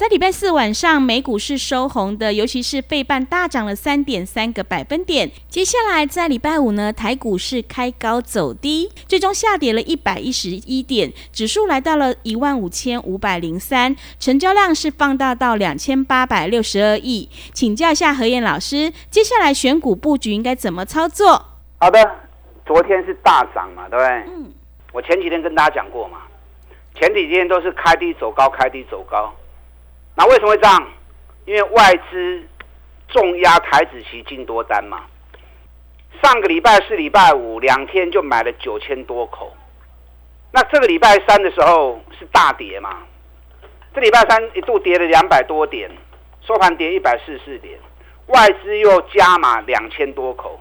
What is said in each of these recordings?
在礼拜四晚上，美股是收红的，尤其是费半大涨了三点三个百分点。接下来在礼拜五呢，台股是开高走低，最终下跌了一百一十一点，指数来到了一万五千五百零三，成交量是放大到两千八百六十二亿。请教一下何燕老师，接下来选股布局应该怎么操作？好的，昨天是大涨嘛，对不对？嗯。我前几天跟大家讲过嘛，前几天都是开低走高，开低走高。那为什么会这样？因为外资重压台子期进多单嘛。上个礼拜四、礼拜五两天就买了九千多口。那这个礼拜三的时候是大跌嘛？这礼拜三一度跌了两百多点，收盘跌一百四十四点，外资又加码两千多口，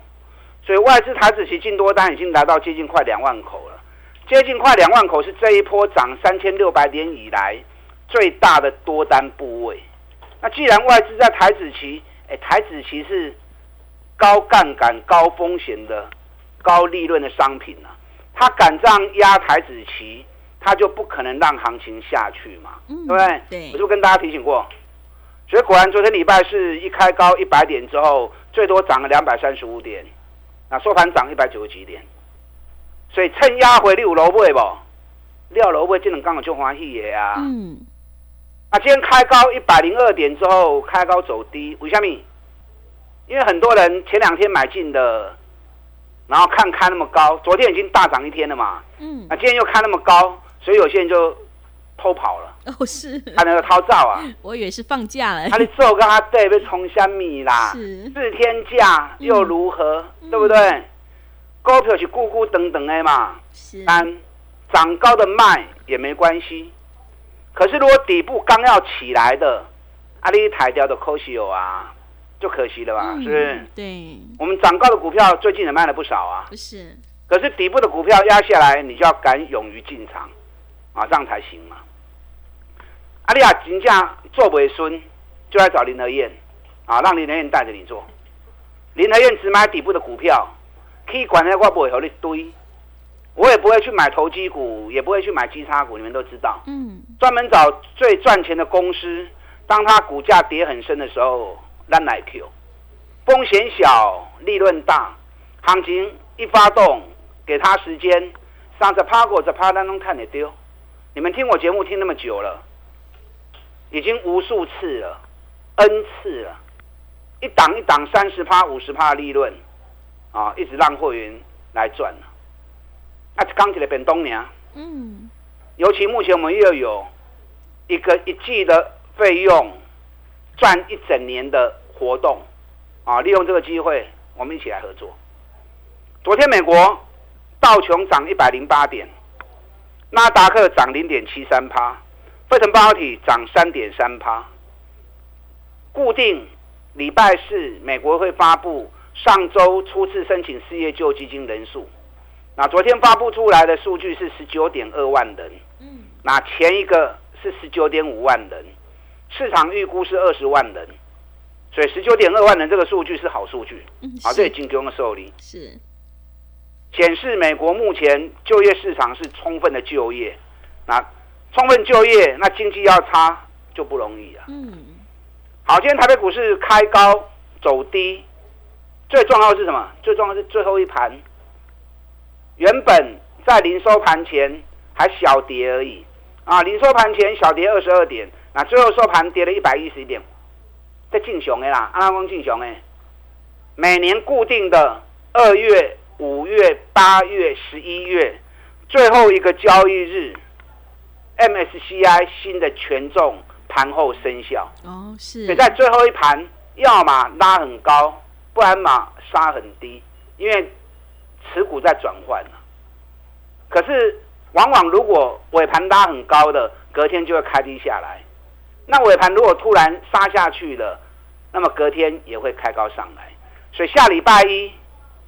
所以外资台子期进多单已经来到接近快两万口了。接近快两万口是这一波涨三千六百点以来。最大的多单部位，那既然外资在台子期，哎，台子期是高杠杆、高风险的、高利润的商品呢，他敢这样压台子期，他就不可能让行情下去嘛，对不对？对，我就跟大家提醒过，所以果然昨天礼拜是一开高一百点之后，最多涨了两百三十五点，那收盘涨一百九十几点，所以趁压回六楼位不？六楼位这种刚好就欢喜的啊。嗯。啊，今天开高一百零二点之后，开高走低，为什么？因为很多人前两天买进的，然后看开那么高，昨天已经大涨一天了嘛。嗯。啊今天又开那么高，所以有些人就偷跑了。哦，是。他那个逃照啊。我以为是放假了。他的做跟他对被冲虾米啦？是。四天假又如何？对不对？股票是咕咕等等的嘛。是。但涨高的卖也没关系。可是，如果底部刚要起来的，阿里抬掉的可惜有啊，就可惜了吧？是不是？对。我们涨高的股票最近也卖了不少啊。不是。可是底部的股票压下来，你就要敢勇于进场，啊，这样才行嘛。阿里亚金价做尾孙，就来找林和燕，啊，让林和燕带着你做。林和燕只买底部的股票，可以管那我不会和你堆。我也不会去买投机股，也不会去买基差股，你们都知道。嗯。专门找最赚钱的公司，当它股价跌很深的时候，让来 Q，风险小，利润大，行情一发动，给他时间，上着趴过，在趴当中看你丢。你们听我节目听那么久了，已经无数次了，N 次了，一档一档三十趴、五十趴利润，啊，一直让会员来赚了。啊，刚起来变东年。嗯，尤其目前我们又有一个一季的费用赚一整年的活动啊，利用这个机会，我们一起来合作。昨天美国道琼涨一百零八点，纳达克涨零点七三趴，费城半导体涨三点三趴。固定礼拜四美国会发布上周初次申请失业救济金人数。那昨天发布出来的数据是十九点二万人，嗯，那前一个是十九点五万人，市场预估是二十万人，所以十九点二万人这个数据是好数据，嗯，好，这是金融的受理，是。显示美国目前就业市场是充分的就业，那充分就业，那经济要差就不容易啊，嗯，好，今天台北股市开高走低，最重要是什么？最重要是最后一盘。原本在零收盘前还小跌而已，啊，零收盘前小跌二十二点，那最后收盘跌了一百一十点，在进熊的啦，阿拉公进熊诶，每年固定的二月、五月、八月、十一月最后一个交易日，MSCI 新的权重盘后生效。哦，是。所以在最后一盘，要么拉很高，不然嘛杀很低，因为持股在转换可是往往如果尾盘拉很高的，隔天就会开低下来。那尾盘如果突然杀下去了，那么隔天也会开高上来。所以下礼拜一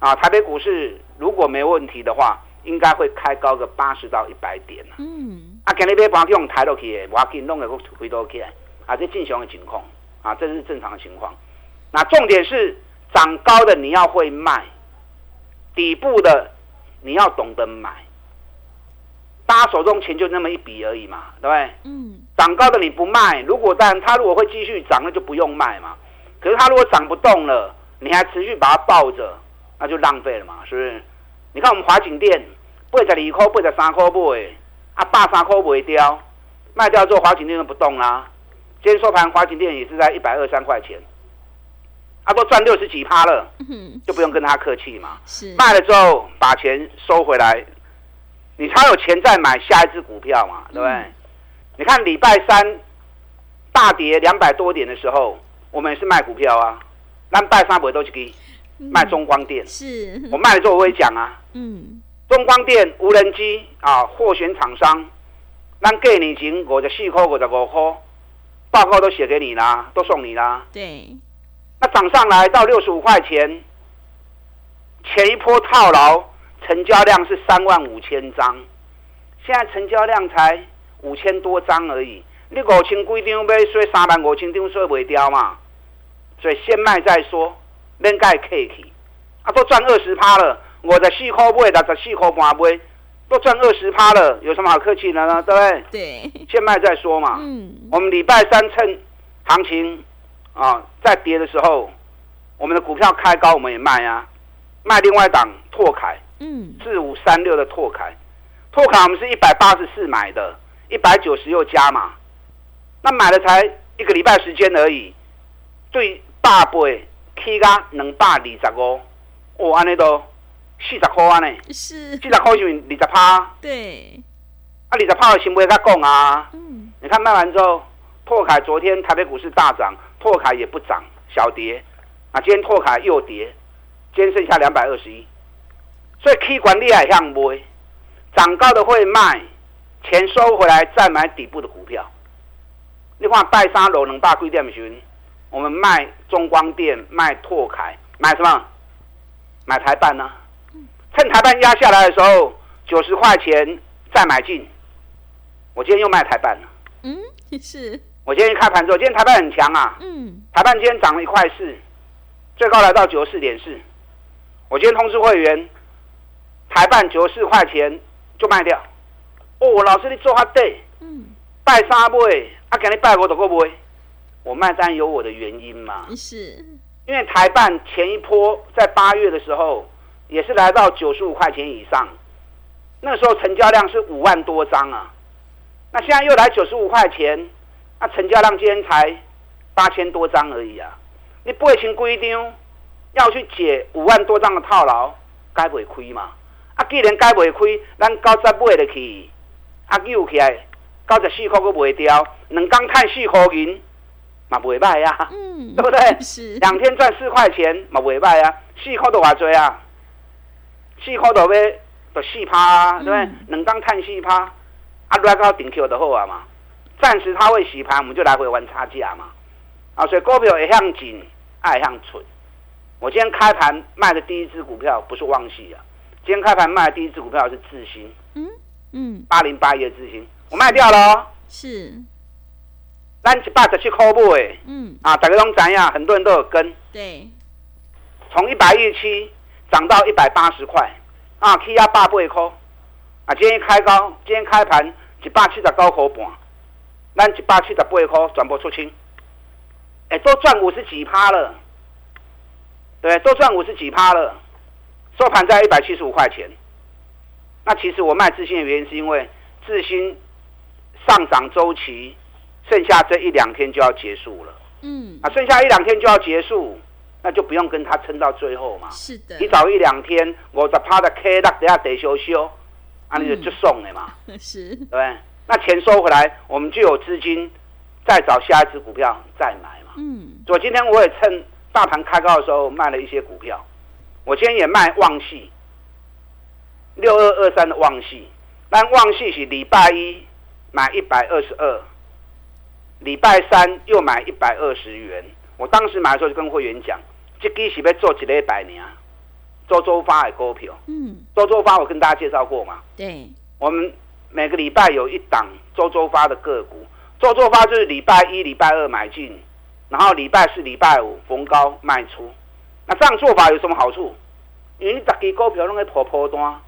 啊，台北股市如果没问题的话，应该会开高个八十到一百点嗯。啊，今日买盘用抬落去，我紧弄个回头起来，啊，这正常的情况啊，这是正常的情况。那重点是涨高的你要会卖，底部的你要懂得买。大家手中钱就那么一笔而已嘛，对不对？嗯。涨高的你不卖，如果但它如果会继续涨，那就不用卖嘛。可是它如果涨不动了，你还持续把它抱着，那就浪费了嘛，是不是？你看我们华景店八十二块、八十三块买，啊，八三块卖掉，卖掉之后华景店就不动啦。今天收盘华景店也是在一百二三块钱，啊，都赚六十几趴了，就不用跟他客气嘛。是卖了之后把钱收回来。你才有钱再买下一只股票嘛，对不对？你看礼拜三大跌两百多点的时候，我们也是卖股票啊。那拜三不会都去给卖中光电？是我卖了之后我会讲啊。嗯。中光电无人机啊，货选厂商，那给你钱五十四块、五十五块，报告都写给你啦，都送你啦。对。那涨上来到六十五块钱，前一波套牢。成交量是三万五千张，现在成交量才五千多张而已。你五千几张买，所以三万五千张所以袂掉嘛。所以先卖再说，免盖客气。啊，都赚二十趴了，我的四块买，六十四块半买，都赚二十趴了，有什么好客气的呢？对不对？对。先卖再说嘛。嗯。我们礼拜三趁行情啊在跌的时候，我们的股票开高，我们也卖啊，卖另外一档拓凯。嗯，四五三六的拓凯，拓凯我们是一百八十四买的，一百九十又加嘛，那买了才一个礼拜时间而已，对大倍起价两百二十五，哦，安尼都四十块安尼，是四十块就二十趴，对，啊二十趴的行为他讲啊，嗯，你看卖完之后，拓凯昨天台北股市大涨，拓凯也不涨，小跌，啊今天拓凯又跌，今天剩下两百二十一。所以 K 管厉害像买，涨高的会卖，钱收回来再买底部的股票。你看拜三楼能大规店群，我们卖中光电、卖拓凯，买什么？买台办呢？趁台办压下来的时候，九十块钱再买进。我今天又卖台办了。嗯，是。我今天开盘之后，今天台办很强啊。嗯。台办今天涨了一块四，最高来到九十四点四。我今天通知会员。台办九十四块钱就卖掉，哦，老师你做哈对，嗯，拜三买，啊，给你拜五都够买，我卖单有我的原因嘛，是，因为台办前一波在八月的时候也是来到九十五块钱以上，那时候成交量是五万多张啊，那现在又来九十五块钱，那成交量今天才八千多张而已啊，你不会请规定要去解五万多张的套牢，该不会亏嘛？啊，既然该袂亏，咱九十买得去，啊，扭起来九十四块都卖掉，两刚赚四块银，嘛袂歹啊，嗯，对不对？是两天赚四块钱，嘛袂歹啊，四块都偌多啊，四块都要都四趴啊，对不对？两刚赚四趴，啊，来到顶 Q 就好啊嘛。暂时它会洗盘，我们就来回玩差价嘛。啊，所以股票也向紧，爱向蠢。我今天开盘卖的第一支股票不是旺系啊。今天开盘卖的第一只股票是智新，嗯？嗯，八零八一的智新，我卖掉了，是，咱一百十七块买，嗯，啊，大家拢知呀，很多人都有跟，对，从一百一十七涨到一百八十块，啊，起压八八块，啊，今天开高，今天开盘一百七十九块半，咱一百七十八块全部出清，哎，都赚五十几趴了，对，都赚五十几趴了。收盘在一百七十五块钱，那其实我卖智新的原因是因为智新上涨周期剩下这一两天就要结束了，嗯，啊，剩下一两天就要结束，那就不用跟他撑到最后嘛。是的，你早一两天，五十趴的 K 落底下得修修，啊，你就就送的嘛，是，对？那钱收回来，我们就有资金再找下一只股票再买嘛。嗯，所以今天我也趁大盘开高的时候卖了一些股票，我今天也卖旺系，六二二三的旺系，但旺系是礼拜一买一百二十二，礼拜三又买一百二十元。我当时买的时候就跟会员讲，这支是要做一礼拜年，周周发的股票，嗯，周周发我跟大家介绍过嘛，对，我们每个礼拜有一档周周发的个股，周周发就是礼拜一、礼拜二买进，然后礼拜四、礼拜五逢高卖出。那这样做法有什么好处？因为你十支股票拢在破破单，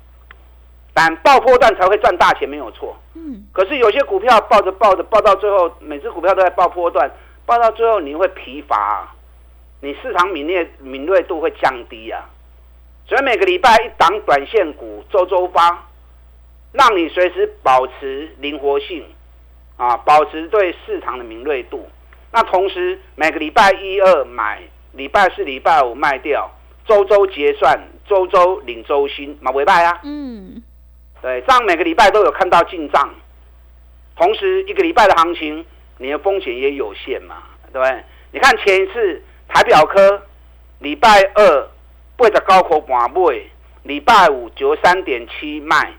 但爆破段才会赚大钱，没有错。嗯，可是有些股票抱着抱着抱到最后，每只股票都在爆破段，爆到最后你会疲乏、你市场敏锐敏锐度会降低啊。所以每个礼拜一档短线股周周发，让你随时保持灵活性啊，保持对市场的敏锐度。那同时每个礼拜一二买，礼拜四、礼拜五卖掉，周周结算，周周领周薪，马尾拜啊。嗯，对，这样每个礼拜都有看到进账，同时一个礼拜的行情，你的风险也有限嘛，对不对？你看前一次台表科礼拜二八十九块半买，礼拜五九三点七卖，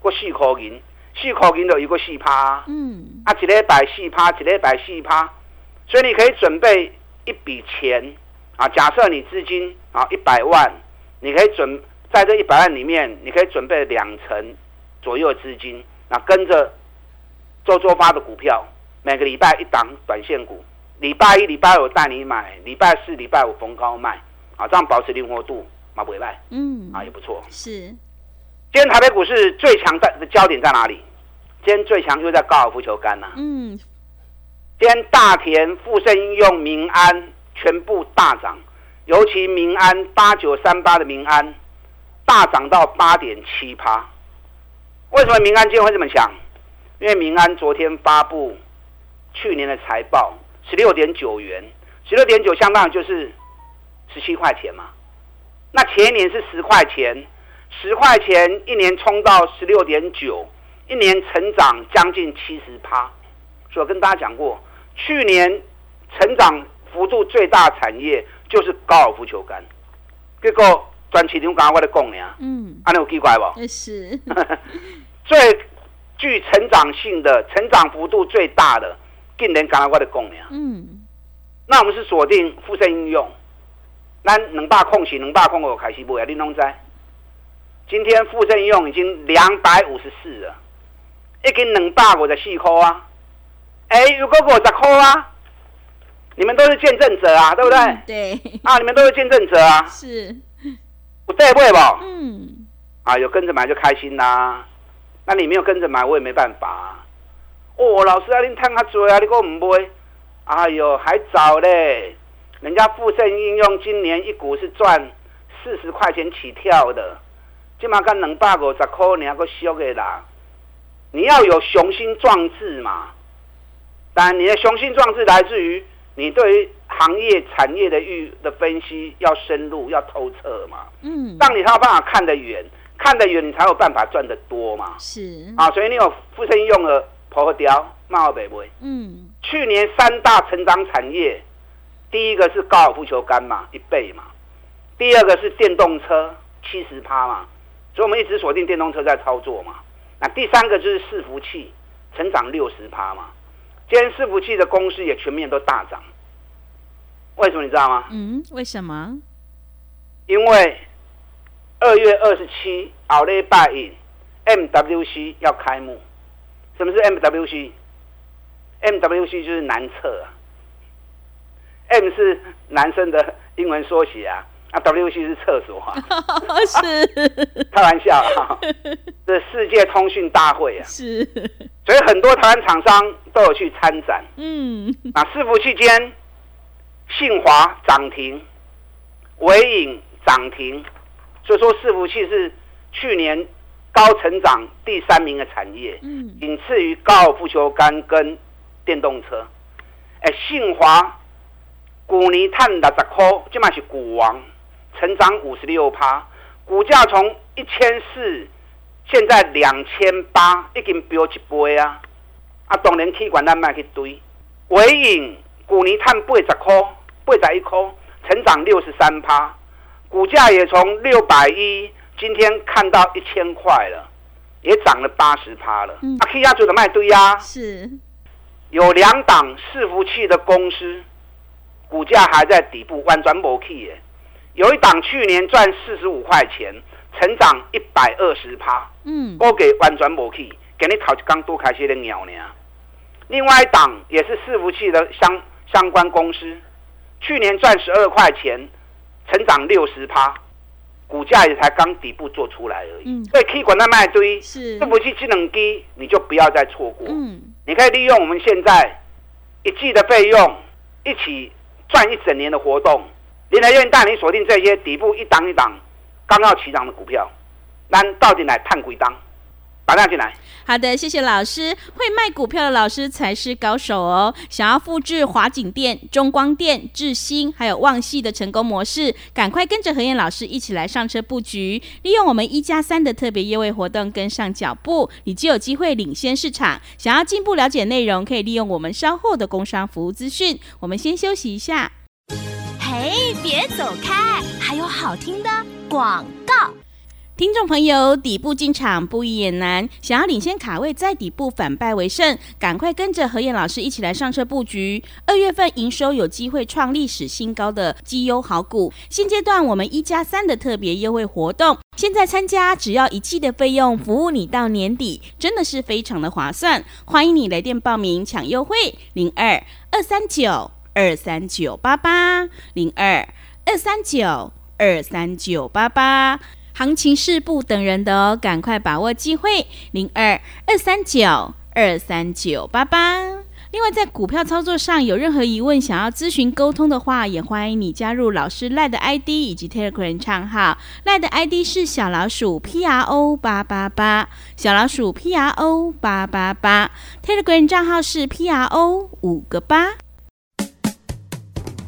过四块银，四块银就一个四趴，嗯，啊，一礼拜四趴，一礼拜四趴，所以你可以准备一笔钱啊，假设你资金啊一百万，你可以准在这一百万里面，你可以准备两成左右的资金，那跟着周周发的股票，每个礼拜一档短线股，礼拜一、礼拜五带你买，礼拜四、礼拜五逢高卖，啊，这样保持灵活度，嘛不会卖。嗯，啊，也不错。是，今天台北股市最强在的焦点在哪里？今天最强又在高尔夫球杆呐、嗯，今天大田、富盛应用、民安全部大涨，尤其民安八九三八的民安大涨到八点七趴。为什么民安今天会这么强？因为民安昨天发布去年的财报，十六点九元，十六点九相当于就是十七块钱嘛。那前一年是十块钱，十块钱一年冲到十六点九，一年成长将近七十趴。所以我跟大家讲过，去年成长幅度最大产业就是高尔夫球杆。结果专市场刚我咧讲呢，嗯，安尼有奇怪不？也是，最具成长性的、成长幅度最大的，竟然刚刚我咧讲呢。嗯，那我们是锁定附身应用，咱两百空是两百空我开始买啊，你拢知？今天富盛应用已经两百五十四了，已经两百五十四块啊！哎，如果五十块啊，你们都是见证者啊，对不对？嗯对，啊，你们都是见证者啊，是，我对不对不？嗯，啊，有跟着买就开心啦、那你没有跟着买，我也没办法、啊。哦，老师啊，你探较多啊，你给我唔买？哎呦，还早嘞！人家富盛应用今年一股是赚四十块钱起跳的，今嘛干两百五十块，你还个俗的啦！你要有雄心壮志嘛。但，你的雄心壮志来自于你对于行业产业的预的分析要深入、要透彻嘛。嗯，让你才有办法看得远，看得远你才有办法赚得多嘛。是，啊，所以你有富盛用的破雕、茂北威。嗯，去年三大成长产业，第一个是高尔夫球杆嘛，一倍嘛；第二个是电动车，七十趴嘛。所以我们一直锁定电动车在操作嘛。那第三个就是伺服器，成长六十趴嘛。今天伺服器的公司也全面都大涨，为什么你知道吗？嗯，为什么？因为二月二十七奥利拜印 MWC 要开幕。什么是 MWC？MWC 就是男厕啊，M 是男生的英文缩写啊，啊 WC 是厕所啊，是，开玩笑啊，这世界通讯大会啊，是，所以很多台湾厂商都有去参展。嗯，那伺服器间，信华涨停，伟影涨停，所以说伺服器是去年高成长第三名的产业，嗯，仅次于高尔夫球杆跟电动车。哎，信华、古尼探六十块，这嘛是股王，成长五十六趴，股价从一千四，现在两千八，已经飙一倍啊！啊，当然气管咱卖去堆，伟影股年探八十块，八十一块，成长六十三趴，股价也从六百一，今天看到一千块了，也涨了八十趴了。啊，气压做的卖堆啊，是有两档伺服器的公司。股价还在底部，弯转不起耶。有一档去年赚四十五块钱，成长一百二十趴。嗯，我给弯转不起，给你炒刚多开些的鸟呢。另外一档也是伺服器的相相关公司，去年赚十二块钱，成长六十趴，股价也才刚底部做出来而已。嗯，所以可以管它卖堆。是伺服器智能低，你就不要再错过。嗯，你可以利用我们现在一季的费用一起。赚一整年的活动，林台院带你锁定这些底部一档一档刚要起涨的股票，那到底来探鬼档？打量进来。好的，谢谢老师。会卖股票的老师才是高手哦。想要复制华景店、中光电、智新还有旺系的成功模式，赶快跟着何燕老师一起来上车布局，利用我们一加三的特别优惠活动跟上脚步，你就有机会领先市场。想要进一步了解内容，可以利用我们稍后的工商服务资讯。我们先休息一下。嘿，别走开，还有好听的广告。听众朋友，底部进场不易也难，想要领先卡位，在底部反败为胜，赶快跟着何燕老师一起来上车布局。二月份营收有机会创历史新高，的绩优好股，现阶段我们一加三的特别优惠活动，现在参加只要一季的费用，服务你到年底，真的是非常的划算。欢迎你来电报名抢优惠，零二二三九二三九八八零二二三九二三九八八。行情是不等人的哦，赶快把握机会，零二二三九二三九八八。另外，在股票操作上有任何疑问，想要咨询沟通的话，也欢迎你加入老师赖的 ID 以及 Telegram 账号。赖的 ID 是小老鼠 P R O 八八八，小老鼠 P R O 八八八。Telegram 账号是 P R O 五个八。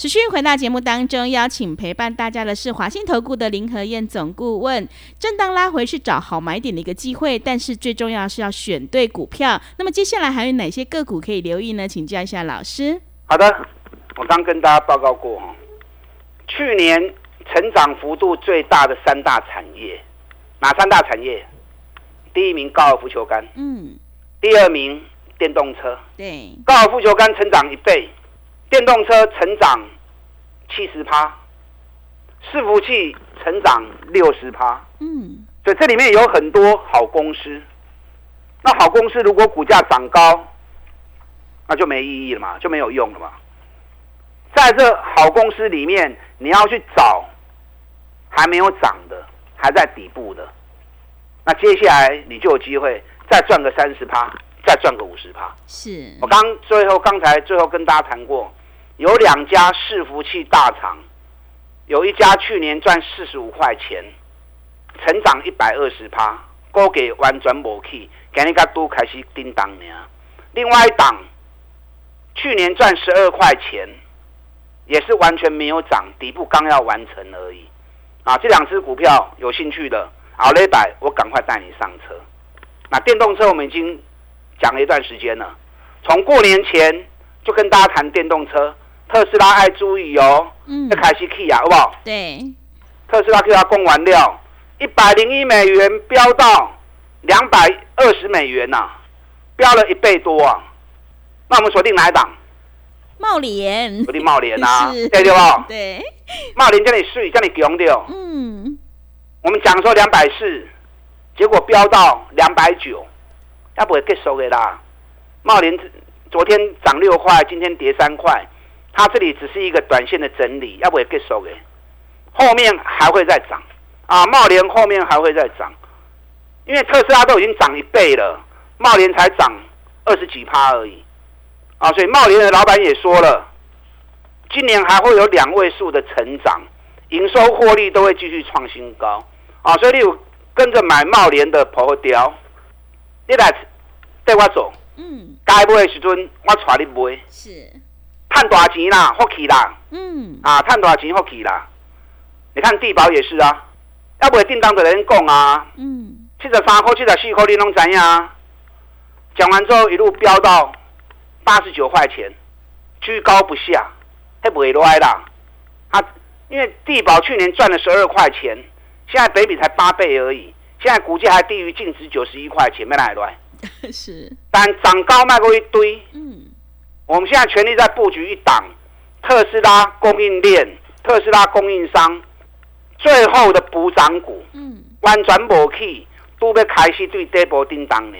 持续回到节目当中，邀请陪伴大家的是华信投顾的林和燕总顾问。震荡拉回是找好买点的一个机会，但是最重要是要选对股票。那么接下来还有哪些个股可以留意呢？请教一下老师。好的，我刚跟大家报告过哈，去年成长幅度最大的三大产业，哪三大产业？第一名高尔夫球杆，嗯，第二名电动车，对，高尔夫球杆成长一倍。电动车成长七十趴，伺服器成长六十趴，嗯，所以这里面有很多好公司。那好公司如果股价涨高，那就没意义了嘛，就没有用了嘛。在这好公司里面，你要去找还没有涨的，还在底部的，那接下来你就有机会再赚个三十趴，再赚个五十趴。是我刚最后刚才最后跟大家谈过。有两家伺服器大厂，有一家去年赚四十五块钱，成长一百二十趴，高给完全无去，今日个都开始叮当呢。另外一档去年赚十二块钱，也是完全没有涨，底部刚要完成而已。啊，这两只股票有兴趣的，好嘞，百我赶快带你上车。那电动车我们已经讲了一段时间了，从过年前就跟大家谈电动车。特斯拉爱注意哦，要开始起啊，好不好？对，特斯拉给它供完料，一百零一美元飙到两百二十美元呐，飙了一倍多啊！那我们锁定哪一档？茂联，锁定茂联啊，对对不？对，茂联叫你睡，叫你强掉。嗯，我们讲说两百四，结果飙到两百九，要不会结束的啦。茂联昨天涨六块，今天跌三块。它这里只是一个短线的整理，要不也结束的，后面还会再涨啊！茂联后面还会再涨，因为特斯拉都已经涨一倍了，茂联才涨二十几趴而已啊！所以茂联的老板也说了，今年还会有两位数的成长，营收获利都会继续创新高啊！所以你有跟着买茂联的婆雕，你来带我走，嗯，该买的时阵我带你买。是，赚大钱啦，福气啦，嗯，啊，赚大钱福气啦。你看地保也是啊，要不会叮当的人讲啊，嗯，七十三块、七十四块，你拢知影。讲完之后一路飙到八十九块钱，居高不下，还不会来啦。啊，因为地保去年赚了十二块钱，现在北比才八倍而已，现在股价还低于净值九十一块钱，没来来。是，但涨高卖过一堆，嗯，我们现在全力在布局一档特斯拉供应链、特斯拉供应商最后的补涨股，嗯，完全无去，都要开始对底部叮当呢。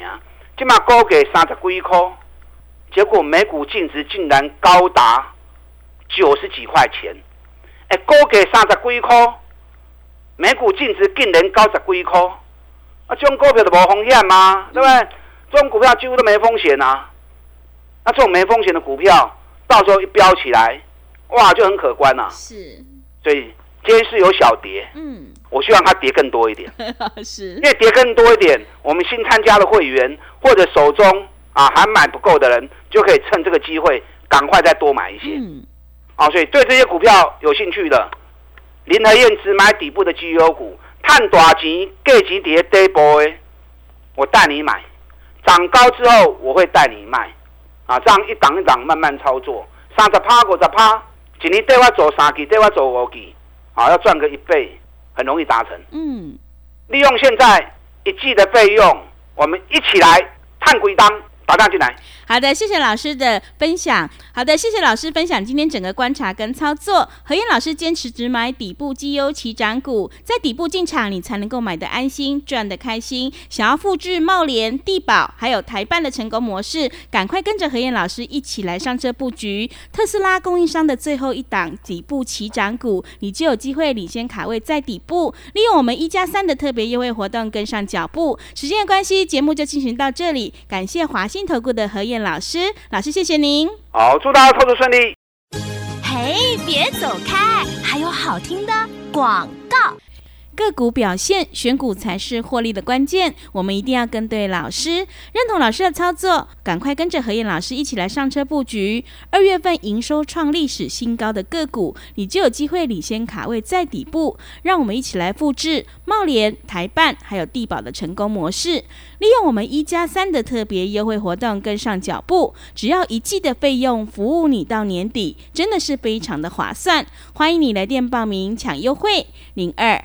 今嘛高给三十几块，结果每股净值竟然高达九十几块钱。哎，高给三十几块，每股净值竟然高十几块，啊，这种股票就无风险吗？对不对？这种股票几乎都没风险啊。那这种没风险的股票，到时候一飙起来，哇，就很可观了、是，所以今天是有小跌，嗯，我希望它跌更多一点，是。因，为跌更多一点，我们新参加的会员或者手中啊还买不够的人，就可以趁这个机会赶快再多买一些。嗯，啊，所以对这些股票有兴趣的，林和燕只买底部的绩优股，探大钱、价钱跌底部的，我带你买，涨高之后我会带你卖，啊，这样一档一档慢慢操作，三十趴、五十趴，一年对我做三期，对我做五期，啊，要赚个一倍，很容易达成。嗯，利用现在一季的费用，我们一起来探鬼当，打单进来。好的，谢谢老师的分享。好的，谢谢老师分享今天整个观察跟操作。何燕老师坚持只买底部绩优起涨股，在底部进场，你才能够买得安心，赚得开心。想要复制茂联、地保还有台办的成功模式，赶快跟着何燕老师一起来上车布局特斯拉供应商的最后一档底部起涨股，你就有机会领先卡位在底部，利用我们一加三的特别优惠活动跟上脚步。时间的关系，节目就进行到这里，感谢华信信投顾的何燕老师，老师谢谢您。好，祝大家操作顺利。嘿，别走开，还有好听的广告。个股表现，选股才是获利的关键。我们一定要跟对老师，认同老师的操作，赶快跟着何燕老师一起来上车布局。二月份营收创历史新高的个股，你就有机会领先卡位在底部。让我们一起来复制茂联、台办还有地保的成功模式，利用我们一加三的特别优惠活动跟上脚步。只要一季的费用，服务你到年底，真的是非常的划算。欢迎你来电报名抢优惠，零二。